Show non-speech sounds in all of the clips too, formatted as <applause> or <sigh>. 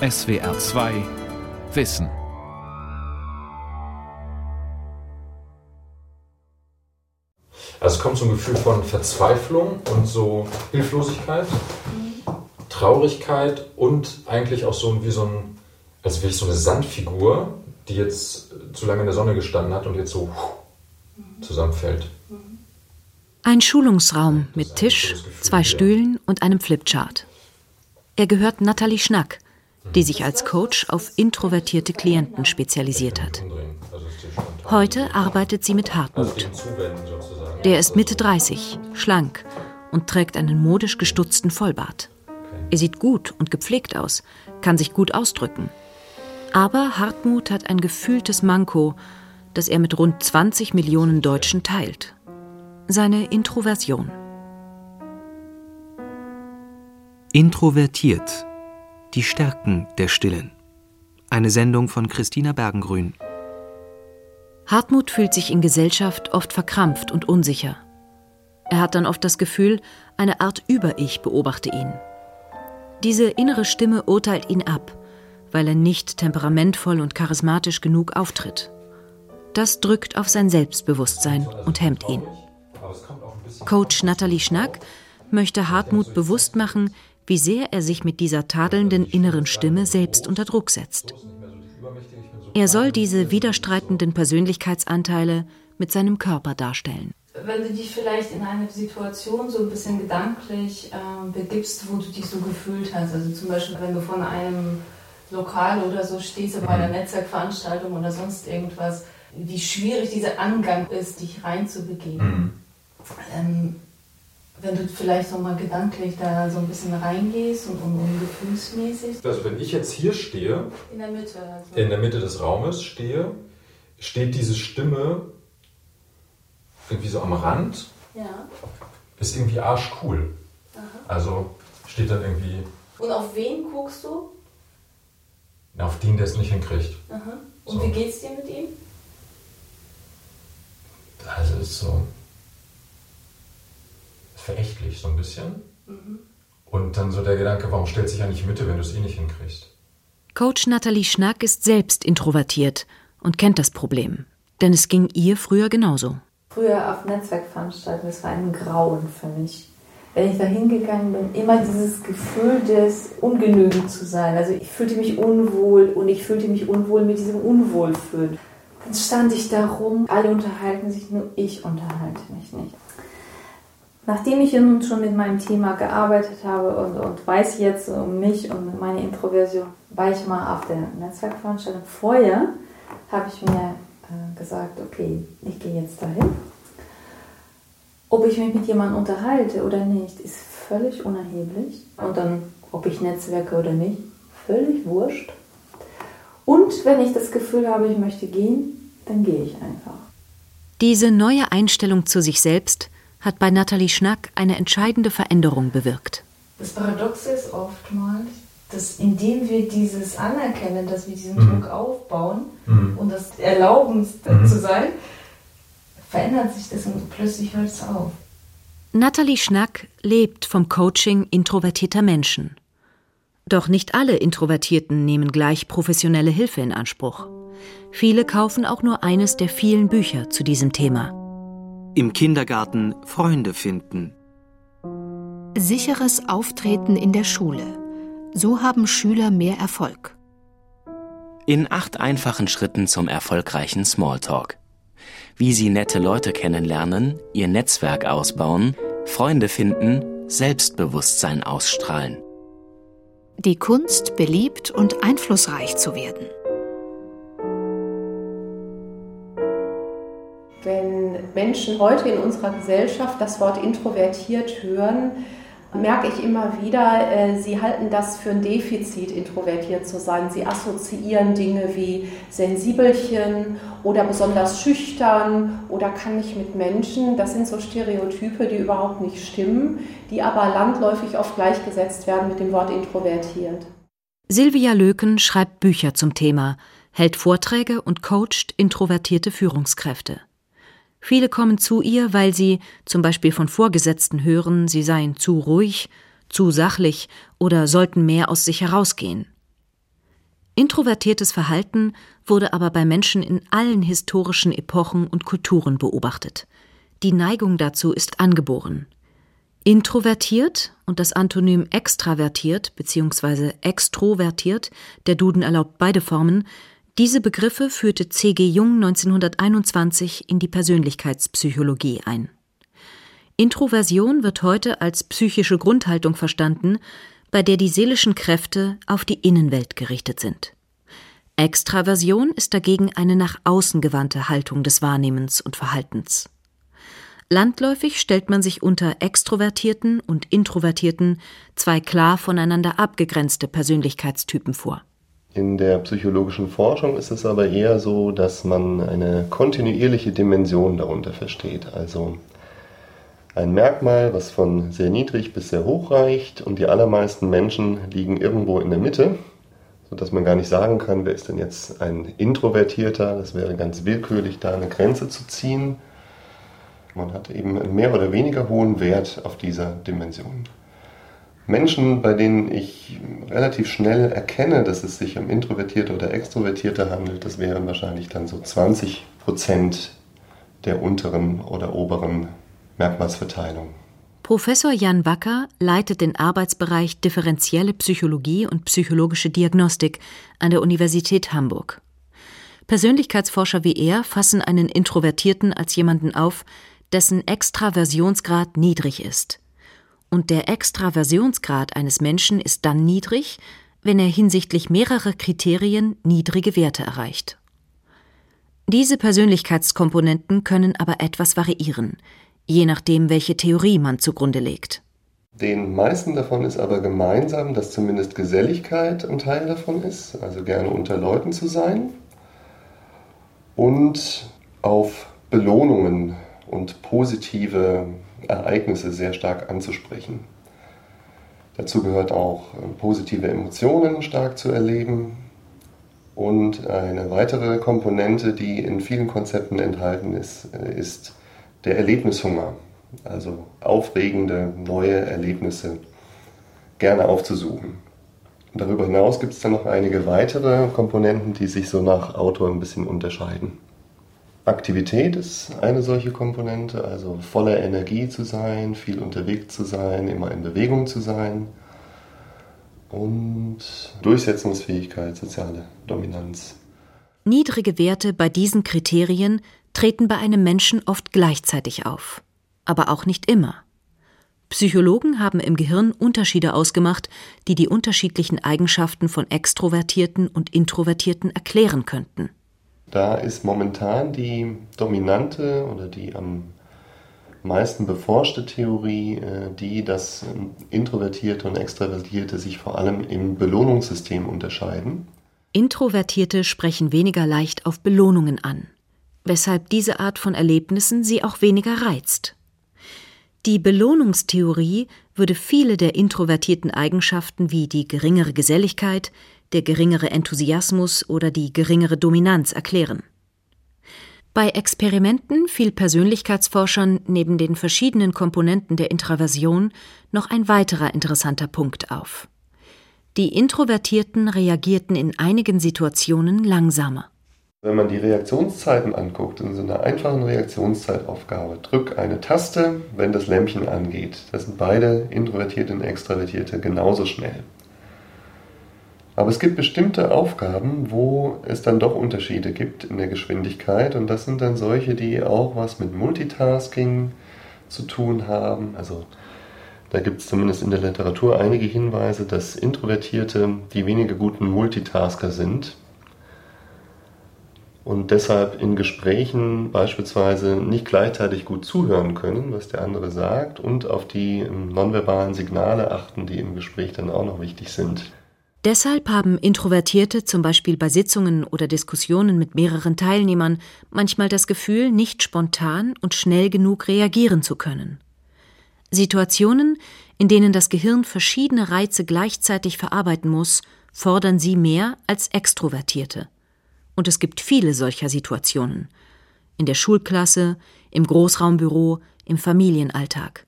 SWR 2 Wissen. Also es kommt so ein Gefühl von Verzweiflung und so Hilflosigkeit, Traurigkeit und eigentlich auch so wie so ein, als wäre ich so eine Sandfigur, die jetzt zu lange in der Sonne gestanden hat und jetzt so zusammenfällt. Ein Schulungsraum mit Tisch, zwei Stühlen und einem Flipchart. Er gehört Nathalie Schnack, die sich als Coach auf introvertierte Klienten spezialisiert hat. Heute arbeitet sie mit Hartmut. Der ist Mitte 30, schlank und trägt einen modisch gestutzten Vollbart. Er sieht gut und gepflegt aus, kann sich gut ausdrücken. Aber Hartmut hat ein gefühltes Manko, das er mit rund 20 Millionen Deutschen teilt. Seine Introversion. Introvertiert. Die Stärken der Stillen. Eine Sendung von Christina Bergengrün. Hartmut fühlt sich in Gesellschaft oft verkrampft und unsicher. Er hat dann oft das Gefühl, eine Art Über-Ich beobachte ihn. Diese innere Stimme urteilt ihn ab, weil er nicht temperamentvoll und charismatisch genug auftritt. Das drückt auf sein Selbstbewusstsein und hemmt ihn. Coach Nathalie Schnack möchte Hartmut bewusst machen, wie sehr er sich mit dieser tadelnden inneren Stimme selbst unter Druck setzt. Er soll diese widerstreitenden Persönlichkeitsanteile mit seinem Körper darstellen. Wenn du dich vielleicht in eine Situation so ein bisschen gedanklich äh, begibst, wo du dich so gefühlt hast, also zum Beispiel, wenn du von einem Lokal oder so stehst, bei einer Netzwerkveranstaltung oder sonst irgendwas, wie schwierig dieser Angang ist, dich reinzubegeben. Mhm. Ähm, wenn du vielleicht noch mal gedanklich da so ein bisschen reingehst und, und, und gefühlsmäßig. Also wenn ich jetzt hier stehe, in der Mitte, also. in der Mitte des Raumes stehe, steht diese Stimme irgendwie so am Rand. Ja. Ist irgendwie arschcool. Aha. Also steht dann irgendwie. Und auf wen guckst du? Auf den, der es nicht hinkriegt. Aha. Und so. wie geht's dir mit ihm? Also ist so verächtlich so ein bisschen. Mhm. Und dann so der Gedanke, warum stellt sich ja nicht Mitte, wenn du es eh nicht hinkriegst? Coach Nathalie Schnack ist selbst introvertiert und kennt das Problem. Denn es ging ihr früher genauso. Früher auf Netzwerkveranstaltungen, das war ein Grauen für mich. Wenn ich da hingegangen bin, immer dieses Gefühl des ungenügend zu sein. Also ich fühlte mich unwohl und ich fühlte mich unwohl mit diesem Unwohlfühlen. Dann stand ich da rum, alle unterhalten sich, nur ich unterhalte mich nicht. Nachdem ich nun schon mit meinem Thema gearbeitet habe und, und weiß jetzt um mich und meine Introversion, war ich mal auf der Netzwerkveranstaltung. Vorher habe ich mir äh, gesagt, okay, ich gehe jetzt dahin. Ob ich mich mit jemandem unterhalte oder nicht, ist völlig unerheblich. Und dann, ob ich netzwerke oder nicht, völlig wurscht. Und wenn ich das Gefühl habe, ich möchte gehen, dann gehe ich einfach. Diese neue Einstellung zu sich selbst hat bei Nathalie Schnack eine entscheidende Veränderung bewirkt. Das Paradoxe ist oftmals, dass indem wir dieses anerkennen, dass wir diesen mhm. Druck aufbauen mhm. und das erlauben mhm. zu sein, verändert sich das und plötzlich hört es auf. Nathalie Schnack lebt vom Coaching introvertierter Menschen. Doch nicht alle Introvertierten nehmen gleich professionelle Hilfe in Anspruch. Viele kaufen auch nur eines der vielen Bücher zu diesem Thema. Im Kindergarten Freunde finden. Sicheres Auftreten in der Schule. So haben Schüler mehr Erfolg. In acht einfachen Schritten zum erfolgreichen Smalltalk. Wie Sie nette Leute kennenlernen, Ihr Netzwerk ausbauen, Freunde finden, Selbstbewusstsein ausstrahlen. Die Kunst, beliebt und einflussreich zu werden. Wenn Menschen heute in unserer Gesellschaft das Wort introvertiert hören, merke ich immer wieder, äh, sie halten das für ein Defizit, introvertiert zu sein. Sie assoziieren Dinge wie Sensibelchen oder besonders schüchtern oder kann nicht mit Menschen. Das sind so Stereotype, die überhaupt nicht stimmen, die aber landläufig oft gleichgesetzt werden mit dem Wort introvertiert. Silvia Löken schreibt Bücher zum Thema, hält Vorträge und coacht introvertierte Führungskräfte. Viele kommen zu ihr, weil sie zum Beispiel von Vorgesetzten hören, sie seien zu ruhig, zu sachlich oder sollten mehr aus sich herausgehen. Introvertiertes Verhalten wurde aber bei Menschen in allen historischen Epochen und Kulturen beobachtet. Die Neigung dazu ist angeboren. Introvertiert und das Antonym extravertiert bzw. extrovertiert, der Duden erlaubt beide Formen, diese Begriffe führte C.G. Jung 1921 in die Persönlichkeitspsychologie ein. Introversion wird heute als psychische Grundhaltung verstanden, bei der die seelischen Kräfte auf die Innenwelt gerichtet sind. Extraversion ist dagegen eine nach außen gewandte Haltung des Wahrnehmens und Verhaltens. Landläufig stellt man sich unter Extrovertierten und Introvertierten zwei klar voneinander abgegrenzte Persönlichkeitstypen vor. In der psychologischen Forschung ist es aber eher so, dass man eine kontinuierliche Dimension darunter versteht. Also ein Merkmal, was von sehr niedrig bis sehr hoch reicht und die allermeisten Menschen liegen irgendwo in der Mitte, sodass man gar nicht sagen kann, wer ist denn jetzt ein Introvertierter. Das wäre ganz willkürlich, da eine Grenze zu ziehen. Man hat eben einen mehr oder weniger hohen Wert auf dieser Dimension. Menschen, bei denen ich relativ schnell erkenne, dass es sich um Introvertierte oder Extrovertierte handelt, das wären wahrscheinlich dann so 20 Prozent der unteren oder oberen Merkmalsverteilung. Professor Jan Wacker leitet den Arbeitsbereich Differenzielle Psychologie und psychologische Diagnostik an der Universität Hamburg. Persönlichkeitsforscher wie er fassen einen Introvertierten als jemanden auf, dessen Extraversionsgrad niedrig ist und der Extraversionsgrad eines Menschen ist dann niedrig, wenn er hinsichtlich mehrerer Kriterien niedrige Werte erreicht. Diese Persönlichkeitskomponenten können aber etwas variieren, je nachdem, welche Theorie man zugrunde legt. Den meisten davon ist aber gemeinsam, dass zumindest Geselligkeit ein Teil davon ist, also gerne unter Leuten zu sein und auf Belohnungen und positive Ereignisse sehr stark anzusprechen. Dazu gehört auch äh, positive Emotionen stark zu erleben. Und eine weitere Komponente, die in vielen Konzepten enthalten ist, äh, ist der Erlebnishunger. Also aufregende, neue Erlebnisse gerne aufzusuchen. Darüber hinaus gibt es dann noch einige weitere Komponenten, die sich so nach Autor ein bisschen unterscheiden. Aktivität ist eine solche Komponente, also voller Energie zu sein, viel unterwegs zu sein, immer in Bewegung zu sein. Und Durchsetzungsfähigkeit, soziale Dominanz. Niedrige Werte bei diesen Kriterien treten bei einem Menschen oft gleichzeitig auf, aber auch nicht immer. Psychologen haben im Gehirn Unterschiede ausgemacht, die die unterschiedlichen Eigenschaften von Extrovertierten und Introvertierten erklären könnten. Da ist momentan die dominante oder die am meisten beforschte Theorie äh, die, dass Introvertierte und Extravertierte sich vor allem im Belohnungssystem unterscheiden. Introvertierte sprechen weniger leicht auf Belohnungen an, weshalb diese Art von Erlebnissen sie auch weniger reizt. Die Belohnungstheorie würde viele der introvertierten Eigenschaften wie die geringere Geselligkeit, der geringere Enthusiasmus oder die geringere Dominanz erklären. Bei Experimenten fiel Persönlichkeitsforschern neben den verschiedenen Komponenten der Intraversion noch ein weiterer interessanter Punkt auf. Die Introvertierten reagierten in einigen Situationen langsamer. Wenn man die Reaktionszeiten anguckt, in so einer einfachen Reaktionszeitaufgabe, drück eine Taste, wenn das Lämpchen angeht. Das sind beide Introvertierte und Extravertierte genauso schnell. Aber es gibt bestimmte Aufgaben, wo es dann doch Unterschiede gibt in der Geschwindigkeit. Und das sind dann solche, die auch was mit Multitasking zu tun haben. Also da gibt es zumindest in der Literatur einige Hinweise, dass Introvertierte die weniger guten Multitasker sind und deshalb in Gesprächen beispielsweise nicht gleichzeitig gut zuhören können, was der andere sagt, und auf die nonverbalen Signale achten, die im Gespräch dann auch noch wichtig sind. Deshalb haben Introvertierte zum Beispiel bei Sitzungen oder Diskussionen mit mehreren Teilnehmern manchmal das Gefühl, nicht spontan und schnell genug reagieren zu können. Situationen, in denen das Gehirn verschiedene Reize gleichzeitig verarbeiten muss, fordern sie mehr als Extrovertierte. Und es gibt viele solcher Situationen. In der Schulklasse, im Großraumbüro, im Familienalltag.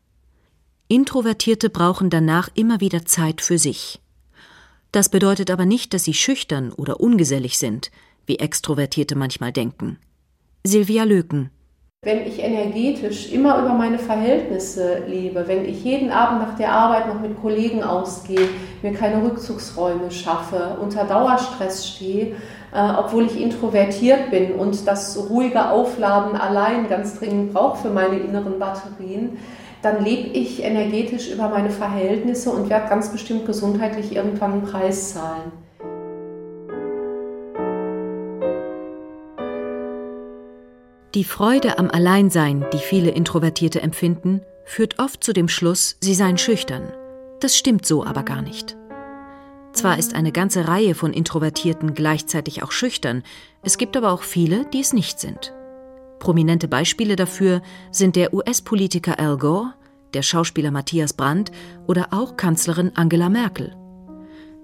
Introvertierte brauchen danach immer wieder Zeit für sich. Das bedeutet aber nicht, dass sie schüchtern oder ungesellig sind, wie Extrovertierte manchmal denken. Silvia Löken. Wenn ich energetisch immer über meine Verhältnisse lebe, wenn ich jeden Abend nach der Arbeit noch mit Kollegen ausgehe, mir keine Rückzugsräume schaffe, unter Dauerstress stehe, äh, obwohl ich introvertiert bin und das ruhige Aufladen allein ganz dringend brauche für meine inneren Batterien, dann lebe ich energetisch über meine Verhältnisse und werde ganz bestimmt gesundheitlich irgendwann einen Preis zahlen. Die Freude am Alleinsein, die viele Introvertierte empfinden, führt oft zu dem Schluss, sie seien schüchtern. Das stimmt so aber gar nicht. Zwar ist eine ganze Reihe von Introvertierten gleichzeitig auch schüchtern, es gibt aber auch viele, die es nicht sind. Prominente Beispiele dafür sind der US-Politiker Al Gore, der Schauspieler Matthias Brandt oder auch Kanzlerin Angela Merkel.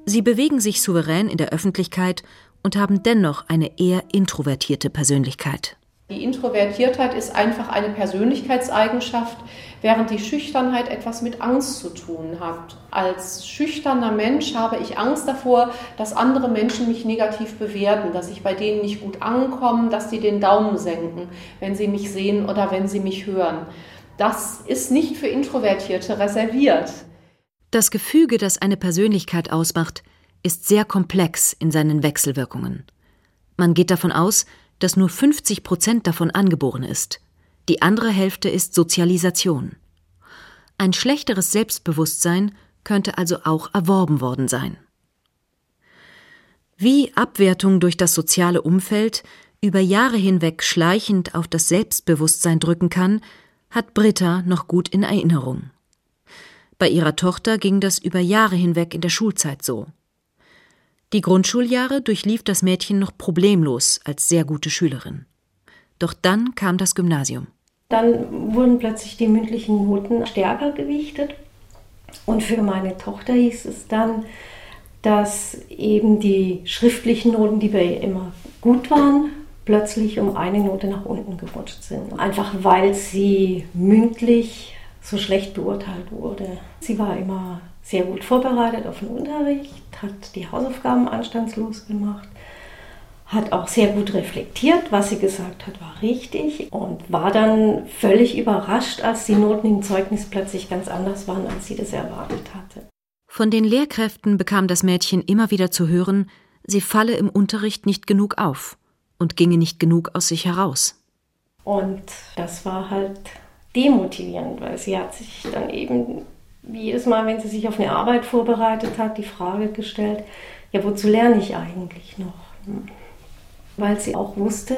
Sie bewegen sich souverän in der Öffentlichkeit und haben dennoch eine eher introvertierte Persönlichkeit. Die Introvertiertheit ist einfach eine Persönlichkeitseigenschaft, während die Schüchternheit etwas mit Angst zu tun hat. Als schüchterner Mensch habe ich Angst davor, dass andere Menschen mich negativ bewerten, dass ich bei denen nicht gut ankomme, dass sie den Daumen senken, wenn sie mich sehen oder wenn sie mich hören. Das ist nicht für Introvertierte reserviert. Das Gefüge, das eine Persönlichkeit ausmacht, ist sehr komplex in seinen Wechselwirkungen. Man geht davon aus, dass nur 50 Prozent davon angeboren ist. Die andere Hälfte ist Sozialisation. Ein schlechteres Selbstbewusstsein könnte also auch erworben worden sein. Wie Abwertung durch das soziale Umfeld über Jahre hinweg schleichend auf das Selbstbewusstsein drücken kann, hat Britta noch gut in Erinnerung. Bei ihrer Tochter ging das über Jahre hinweg in der Schulzeit so. Die Grundschuljahre durchlief das Mädchen noch problemlos als sehr gute Schülerin. Doch dann kam das Gymnasium. Dann wurden plötzlich die mündlichen Noten stärker gewichtet. Und für meine Tochter hieß es dann, dass eben die schriftlichen Noten, die bei ihr immer gut waren, plötzlich um eine Note nach unten gerutscht sind. Einfach weil sie mündlich so schlecht beurteilt wurde. Sie war immer sehr gut vorbereitet auf den Unterricht, hat die Hausaufgaben anstandslos gemacht, hat auch sehr gut reflektiert, was sie gesagt hat, war richtig und war dann völlig überrascht, als die Noten im Zeugnis plötzlich ganz anders waren, als sie das erwartet hatte. Von den Lehrkräften bekam das Mädchen immer wieder zu hören, sie falle im Unterricht nicht genug auf und ginge nicht genug aus sich heraus. Und das war halt demotivierend, weil sie hat sich dann eben jedes Mal, wenn sie sich auf eine Arbeit vorbereitet hat, die Frage gestellt, ja, wozu lerne ich eigentlich noch? Weil sie auch wusste,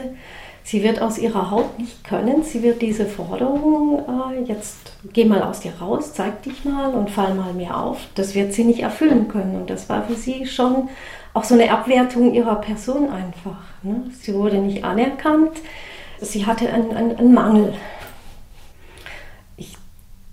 sie wird aus ihrer Haut nicht können, sie wird diese Forderung, äh, jetzt geh mal aus dir raus, zeig dich mal und fall mal mehr auf, das wird sie nicht erfüllen können. Und das war für sie schon auch so eine Abwertung ihrer Person einfach. Ne? Sie wurde nicht anerkannt, sie hatte einen, einen, einen Mangel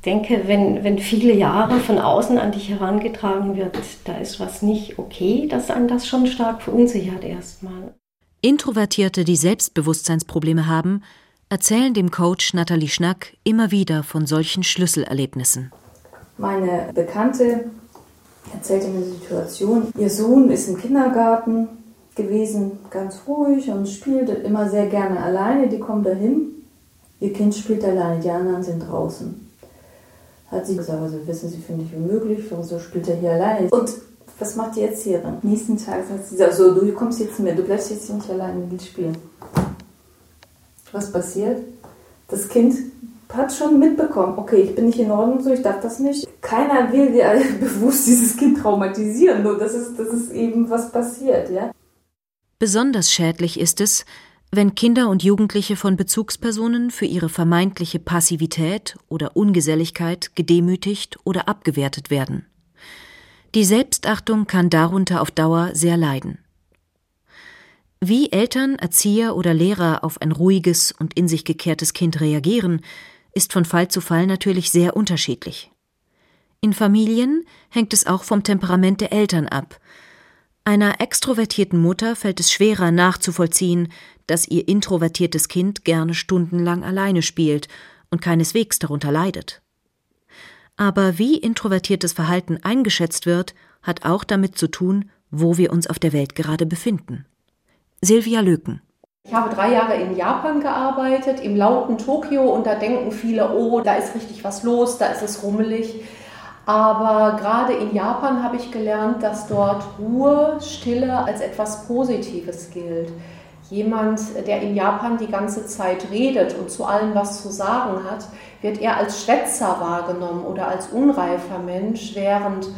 denke, wenn, wenn viele Jahre von außen an dich herangetragen wird, da ist was nicht okay, dass einen das schon stark verunsichert erstmal. Introvertierte, die Selbstbewusstseinsprobleme haben, erzählen dem Coach Nathalie Schnack immer wieder von solchen Schlüsselerlebnissen. Meine Bekannte erzählte mir eine Situation. Ihr Sohn ist im Kindergarten gewesen, ganz ruhig und spielt immer sehr gerne alleine. Die kommen dahin. Ihr Kind spielt alleine, die anderen sind draußen hat sie gesagt, also wissen Sie, finde ich unmöglich, wieso spielt er hier alleine? Und was macht hier dann? Nächsten Tag sagt sie, also du kommst jetzt mit, du bleibst jetzt nicht alleine mit spielen. Was passiert? Das Kind hat schon mitbekommen, okay, ich bin nicht in Ordnung, so ich darf das nicht. Keiner will ja <laughs> bewusst dieses Kind traumatisieren, nur das ist, das ist eben was passiert, ja. Besonders schädlich ist es, wenn Kinder und Jugendliche von Bezugspersonen für ihre vermeintliche Passivität oder Ungeselligkeit gedemütigt oder abgewertet werden. Die Selbstachtung kann darunter auf Dauer sehr leiden. Wie Eltern, Erzieher oder Lehrer auf ein ruhiges und in sich gekehrtes Kind reagieren, ist von Fall zu Fall natürlich sehr unterschiedlich. In Familien hängt es auch vom Temperament der Eltern ab. Einer extrovertierten Mutter fällt es schwerer nachzuvollziehen, dass ihr introvertiertes Kind gerne stundenlang alleine spielt und keineswegs darunter leidet. Aber wie introvertiertes Verhalten eingeschätzt wird, hat auch damit zu tun, wo wir uns auf der Welt gerade befinden. Silvia Löken. Ich habe drei Jahre in Japan gearbeitet, im lauten Tokio, und da denken viele, oh, da ist richtig was los, da ist es rummelig. Aber gerade in Japan habe ich gelernt, dass dort Ruhe, Stille als etwas Positives gilt. Jemand, der in Japan die ganze Zeit redet und zu allem was zu sagen hat, wird eher als Schwätzer wahrgenommen oder als unreifer Mensch, während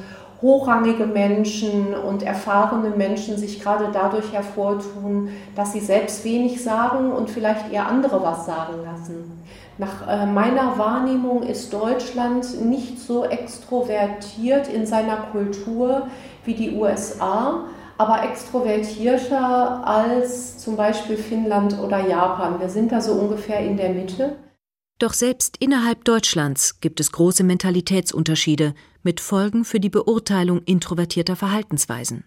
hochrangige Menschen und erfahrene Menschen sich gerade dadurch hervortun, dass sie selbst wenig sagen und vielleicht eher andere was sagen lassen. Nach äh, meiner Wahrnehmung ist Deutschland nicht so extrovertiert in seiner Kultur wie die USA, aber extrovertierter als zum Beispiel Finnland oder Japan. Wir sind da so ungefähr in der Mitte. Doch selbst innerhalb Deutschlands gibt es große Mentalitätsunterschiede mit Folgen für die Beurteilung introvertierter Verhaltensweisen.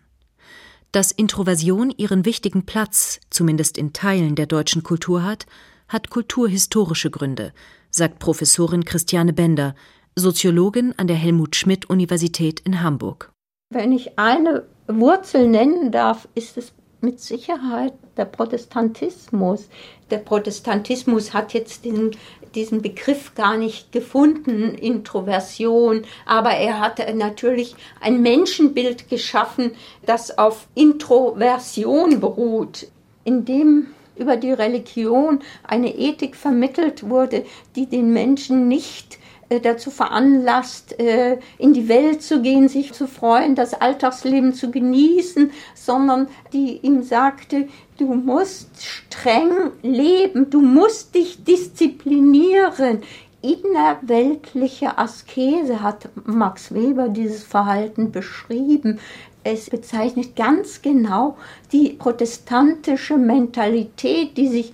Dass Introversion ihren wichtigen Platz, zumindest in Teilen der deutschen Kultur hat, hat kulturhistorische Gründe, sagt Professorin Christiane Bender, Soziologin an der Helmut Schmidt Universität in Hamburg. Wenn ich eine Wurzel nennen darf, ist es mit Sicherheit der Protestantismus. Der Protestantismus hat jetzt den, diesen Begriff gar nicht gefunden, Introversion, aber er hat natürlich ein Menschenbild geschaffen, das auf Introversion beruht, in dem über die Religion eine Ethik vermittelt wurde, die den Menschen nicht äh, dazu veranlasst, äh, in die Welt zu gehen, sich zu freuen, das Alltagsleben zu genießen, sondern die ihm sagte, du musst streng leben, du musst dich disziplinieren. Innerweltliche Askese hat Max Weber dieses Verhalten beschrieben. Es bezeichnet ganz genau die protestantische Mentalität, die sich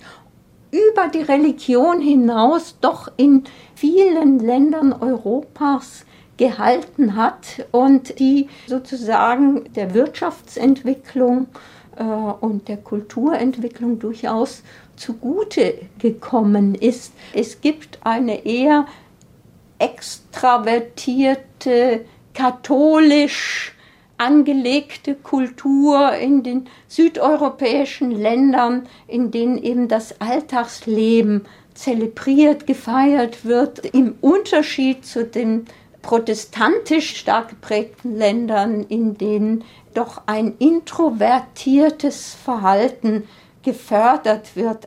über die Religion hinaus doch in vielen Ländern Europas gehalten hat und die sozusagen der Wirtschaftsentwicklung äh, und der Kulturentwicklung durchaus zugute gekommen ist. Es gibt eine eher extravertierte, katholisch angelegte Kultur in den südeuropäischen Ländern, in denen eben das Alltagsleben zelebriert, gefeiert wird, im Unterschied zu den protestantisch stark geprägten Ländern, in denen doch ein introvertiertes Verhalten gefördert wird.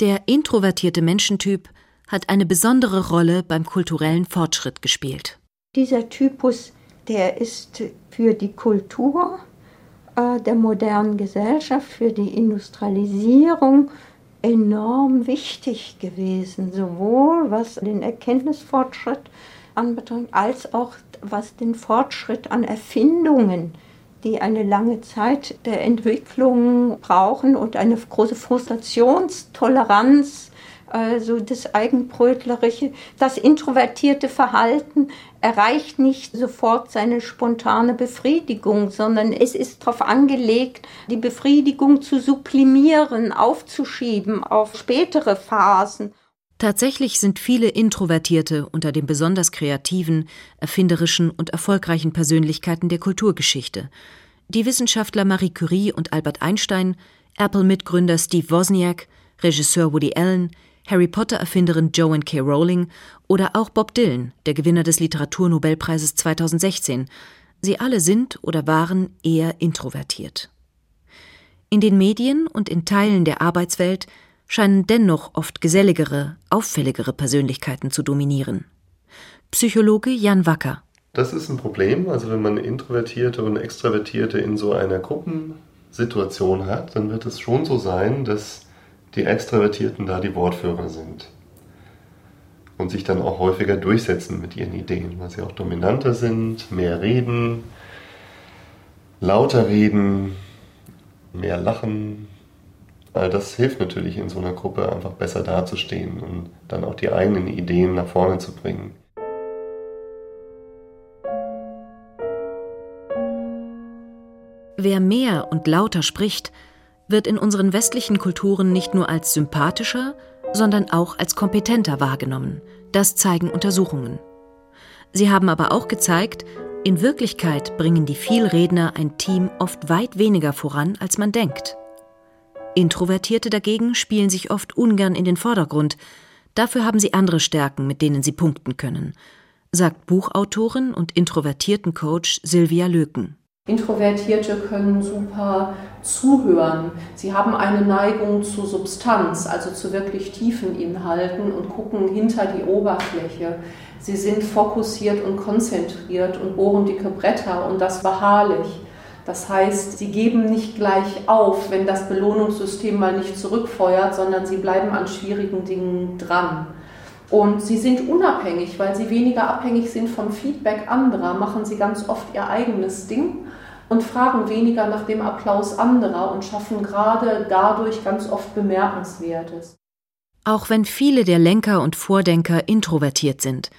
Der introvertierte Menschentyp hat eine besondere Rolle beim kulturellen Fortschritt gespielt. Dieser Typus der ist für die Kultur äh, der modernen Gesellschaft, für die Industrialisierung enorm wichtig gewesen, sowohl was den Erkenntnisfortschritt anbetrifft, als auch was den Fortschritt an Erfindungen, die eine lange Zeit der Entwicklung brauchen und eine große Frustrationstoleranz also das Eigenbrötlerische, das introvertierte Verhalten erreicht nicht sofort seine spontane Befriedigung, sondern es ist darauf angelegt, die Befriedigung zu sublimieren, aufzuschieben auf spätere Phasen. Tatsächlich sind viele Introvertierte unter den besonders kreativen, erfinderischen und erfolgreichen Persönlichkeiten der Kulturgeschichte. Die Wissenschaftler Marie Curie und Albert Einstein, Apple-Mitgründer Steve Wozniak, Regisseur Woody Allen, Harry Potter-Erfinderin Joanne K. Rowling oder auch Bob Dylan, der Gewinner des Literaturnobelpreises 2016. Sie alle sind oder waren eher introvertiert. In den Medien und in Teilen der Arbeitswelt scheinen dennoch oft geselligere, auffälligere Persönlichkeiten zu dominieren. Psychologe Jan Wacker. Das ist ein Problem. Also wenn man Introvertierte und Extravertierte in so einer Gruppensituation hat, dann wird es schon so sein, dass die Extravertierten da die Wortführer sind. Und sich dann auch häufiger durchsetzen mit ihren Ideen, weil sie auch dominanter sind, mehr reden, lauter reden, mehr lachen. All das hilft natürlich in so einer Gruppe einfach besser dazustehen und dann auch die eigenen Ideen nach vorne zu bringen. Wer mehr und lauter spricht, wird in unseren westlichen Kulturen nicht nur als sympathischer, sondern auch als kompetenter wahrgenommen. Das zeigen Untersuchungen. Sie haben aber auch gezeigt, In Wirklichkeit bringen die Vielredner ein Team oft weit weniger voran, als man denkt. Introvertierte dagegen spielen sich oft ungern in den Vordergrund, dafür haben sie andere Stärken, mit denen sie punkten können, sagt Buchautorin und introvertierten Coach Silvia Löken. Introvertierte können super zuhören. Sie haben eine Neigung zu Substanz, also zu wirklich tiefen Inhalten und gucken hinter die Oberfläche. Sie sind fokussiert und konzentriert und bohren dicke Bretter und das beharrlich. Das heißt, sie geben nicht gleich auf, wenn das Belohnungssystem mal nicht zurückfeuert, sondern sie bleiben an schwierigen Dingen dran. Und sie sind unabhängig, weil sie weniger abhängig sind vom Feedback anderer, machen sie ganz oft ihr eigenes Ding und fragen weniger nach dem Applaus anderer und schaffen gerade dadurch ganz oft Bemerkenswertes. Auch wenn viele der Lenker und Vordenker introvertiert sind,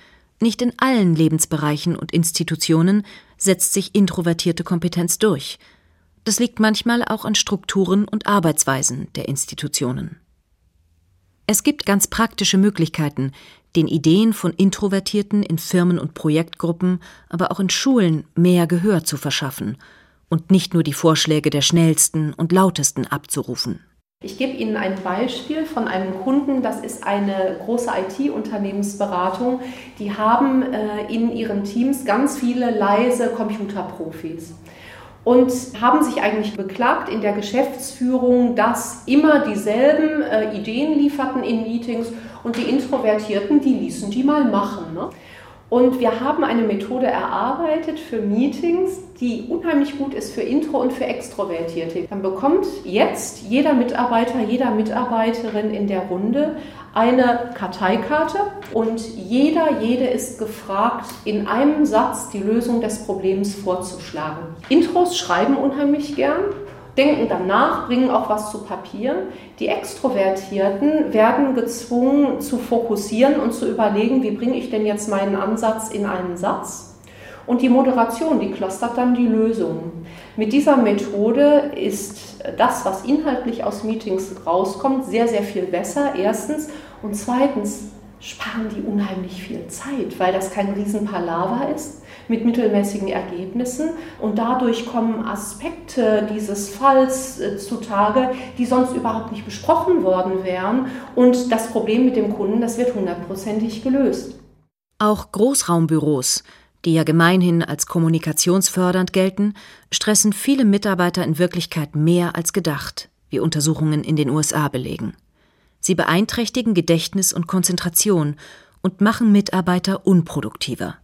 nicht in allen Lebensbereichen und Institutionen setzt sich introvertierte Kompetenz durch. Das liegt manchmal auch an Strukturen und Arbeitsweisen der Institutionen. Es gibt ganz praktische Möglichkeiten, den Ideen von Introvertierten in Firmen und Projektgruppen, aber auch in Schulen mehr Gehör zu verschaffen und nicht nur die Vorschläge der schnellsten und lautesten abzurufen. Ich gebe Ihnen ein Beispiel von einem Kunden, das ist eine große IT-Unternehmensberatung. Die haben äh, in ihren Teams ganz viele leise Computerprofis und haben sich eigentlich beklagt in der Geschäftsführung, dass immer dieselben äh, Ideen lieferten in Meetings und die Introvertierten, die ließen die mal machen. Ne? Und wir haben eine Methode erarbeitet für Meetings, die unheimlich gut ist für Intro und für Extrovertierte. Dann bekommt jetzt jeder Mitarbeiter, jeder Mitarbeiterin in der Runde eine Karteikarte und jeder, jede ist gefragt, in einem Satz die Lösung des Problems vorzuschlagen. Intros schreiben unheimlich gern denken dann nach, bringen auch was zu Papier. Die Extrovertierten werden gezwungen zu fokussieren und zu überlegen, wie bringe ich denn jetzt meinen Ansatz in einen Satz. Und die Moderation, die clustert dann die Lösungen. Mit dieser Methode ist das, was inhaltlich aus Meetings rauskommt, sehr, sehr viel besser. Erstens. Und zweitens sparen die unheimlich viel Zeit, weil das kein Riesenpalaver ist mit mittelmäßigen Ergebnissen und dadurch kommen Aspekte dieses Falls äh, zutage, die sonst überhaupt nicht besprochen worden wären und das Problem mit dem Kunden, das wird hundertprozentig gelöst. Auch Großraumbüros, die ja gemeinhin als kommunikationsfördernd gelten, stressen viele Mitarbeiter in Wirklichkeit mehr als gedacht, wie Untersuchungen in den USA belegen. Sie beeinträchtigen Gedächtnis und Konzentration und machen Mitarbeiter unproduktiver.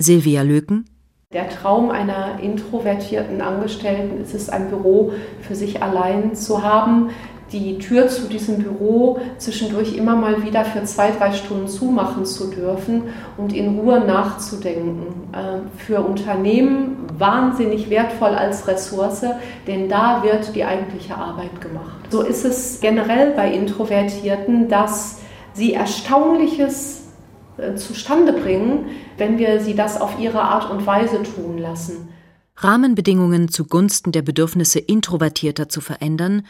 Silvia Löken. Der Traum einer introvertierten Angestellten ist es, ein Büro für sich allein zu haben, die Tür zu diesem Büro zwischendurch immer mal wieder für zwei, drei Stunden zumachen zu dürfen und in Ruhe nachzudenken. Ähm, für Unternehmen wahnsinnig wertvoll als Ressource, denn da wird die eigentliche Arbeit gemacht. So ist es generell bei Introvertierten, dass sie Erstaunliches zustande bringen, wenn wir sie das auf ihre Art und Weise tun lassen. Rahmenbedingungen zugunsten der Bedürfnisse Introvertierter zu verändern,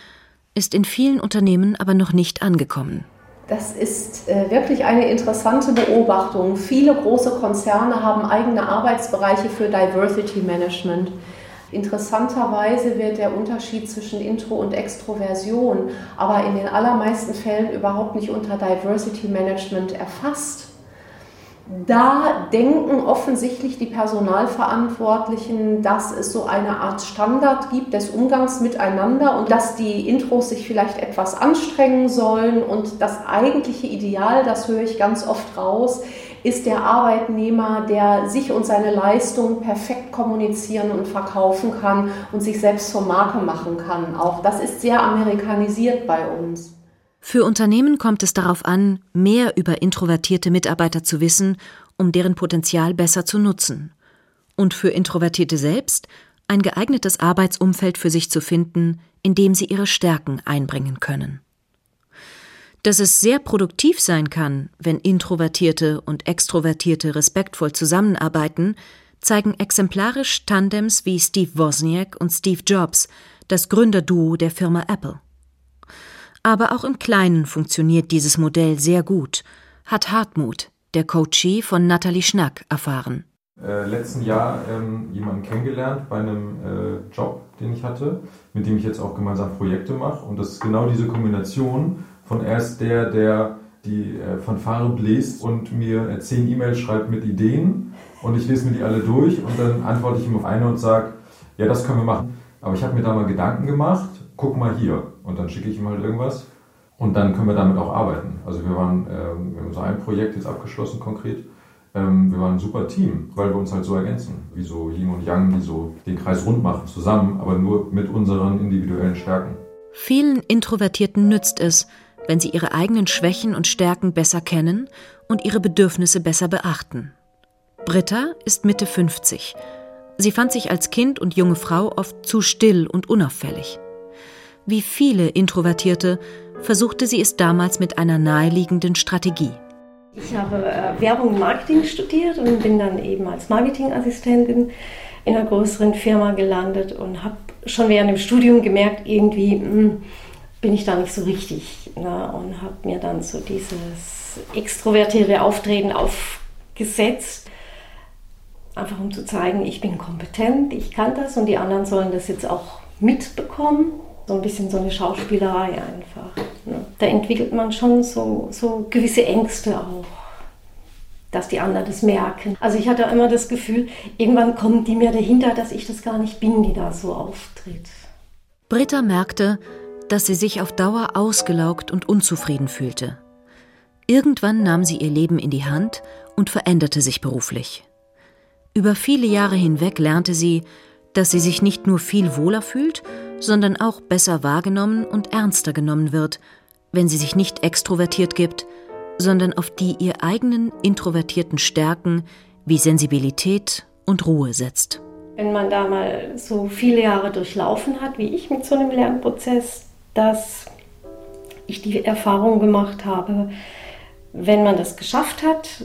ist in vielen Unternehmen aber noch nicht angekommen. Das ist äh, wirklich eine interessante Beobachtung. Viele große Konzerne haben eigene Arbeitsbereiche für Diversity Management. Interessanterweise wird der Unterschied zwischen Intro und Extroversion aber in den allermeisten Fällen überhaupt nicht unter Diversity Management erfasst da denken offensichtlich die Personalverantwortlichen, dass es so eine Art Standard gibt des Umgangs miteinander und dass die Intros sich vielleicht etwas anstrengen sollen. Und das eigentliche Ideal, das höre ich ganz oft raus, ist der Arbeitnehmer, der sich und seine Leistung perfekt kommunizieren und verkaufen kann und sich selbst zur Marke machen kann. Auch das ist sehr amerikanisiert bei uns. Für Unternehmen kommt es darauf an, mehr über introvertierte Mitarbeiter zu wissen, um deren Potenzial besser zu nutzen. Und für Introvertierte selbst ein geeignetes Arbeitsumfeld für sich zu finden, in dem sie ihre Stärken einbringen können. Dass es sehr produktiv sein kann, wenn Introvertierte und Extrovertierte respektvoll zusammenarbeiten, zeigen exemplarisch Tandems wie Steve Wozniak und Steve Jobs, das Gründerduo der Firma Apple. Aber auch im Kleinen funktioniert dieses Modell sehr gut, hat Hartmut, der Coachee von Nathalie Schnack, erfahren. äh, letzten Jahr ähm, jemanden kennengelernt bei einem äh, Job, den ich hatte, mit dem ich jetzt auch gemeinsam Projekte mache. Und das ist genau diese Kombination von erst der, der die äh, Fanfare bläst und mir äh, zehn E-Mails schreibt mit Ideen und ich lese mir die alle durch und dann antworte ich ihm auf eine und sage, ja, das können wir machen. Aber ich habe mir da mal Gedanken gemacht, guck mal hier. Und dann schicke ich ihm halt irgendwas und dann können wir damit auch arbeiten. Also wir waren, ähm, wir haben so ein Projekt jetzt abgeschlossen konkret. Ähm, wir waren ein super Team, weil wir uns halt so ergänzen. Wie so Yin und Yang, die so den Kreis rund machen zusammen, aber nur mit unseren individuellen Stärken. Vielen Introvertierten nützt es, wenn sie ihre eigenen Schwächen und Stärken besser kennen und ihre Bedürfnisse besser beachten. Britta ist Mitte 50. Sie fand sich als Kind und junge Frau oft zu still und unauffällig. Wie viele Introvertierte versuchte sie es damals mit einer naheliegenden Strategie. Ich habe äh, Werbung und Marketing studiert und bin dann eben als Marketingassistentin in einer größeren Firma gelandet und habe schon während dem Studium gemerkt, irgendwie mh, hm, bin ich da nicht so richtig. Ne? Und habe mir dann so dieses extrovertierte Auftreten aufgesetzt, einfach um zu zeigen, ich bin kompetent, ich kann das und die anderen sollen das jetzt auch mitbekommen. So ein bisschen so eine Schauspielerei einfach. Ne? Da entwickelt man schon so, so gewisse Ängste auch dass die anderen das merken. Also ich hatte immer das Gefühl, irgendwann kommen die mir dahinter, dass ich das gar nicht bin, die da so auftritt. Britta merkte, dass sie sich auf Dauer ausgelaugt und unzufrieden fühlte. Irgendwann nahm sie ihr Leben in die Hand und veränderte sich beruflich. Über viele Jahre hinweg lernte sie, dass sie sich nicht nur viel wohler fühlt, sondern auch besser wahrgenommen und ernster genommen wird, wenn sie sich nicht extrovertiert gibt, sondern auf die ihr eigenen introvertierten Stärken wie Sensibilität und Ruhe setzt. Wenn man da mal so viele Jahre durchlaufen hat, wie ich mit so einem Lernprozess, dass ich die Erfahrung gemacht habe, wenn man das geschafft hat,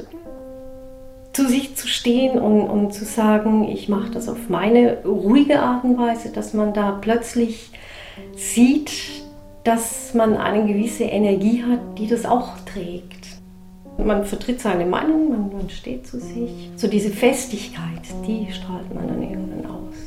zu sich zu stehen und, und zu sagen, ich mache das auf meine ruhige Art und Weise, dass man da plötzlich sieht, dass man eine gewisse Energie hat, die das auch trägt. Man vertritt seine Meinung, man, man steht zu sich. So diese Festigkeit, die strahlt man dann irgendwann aus.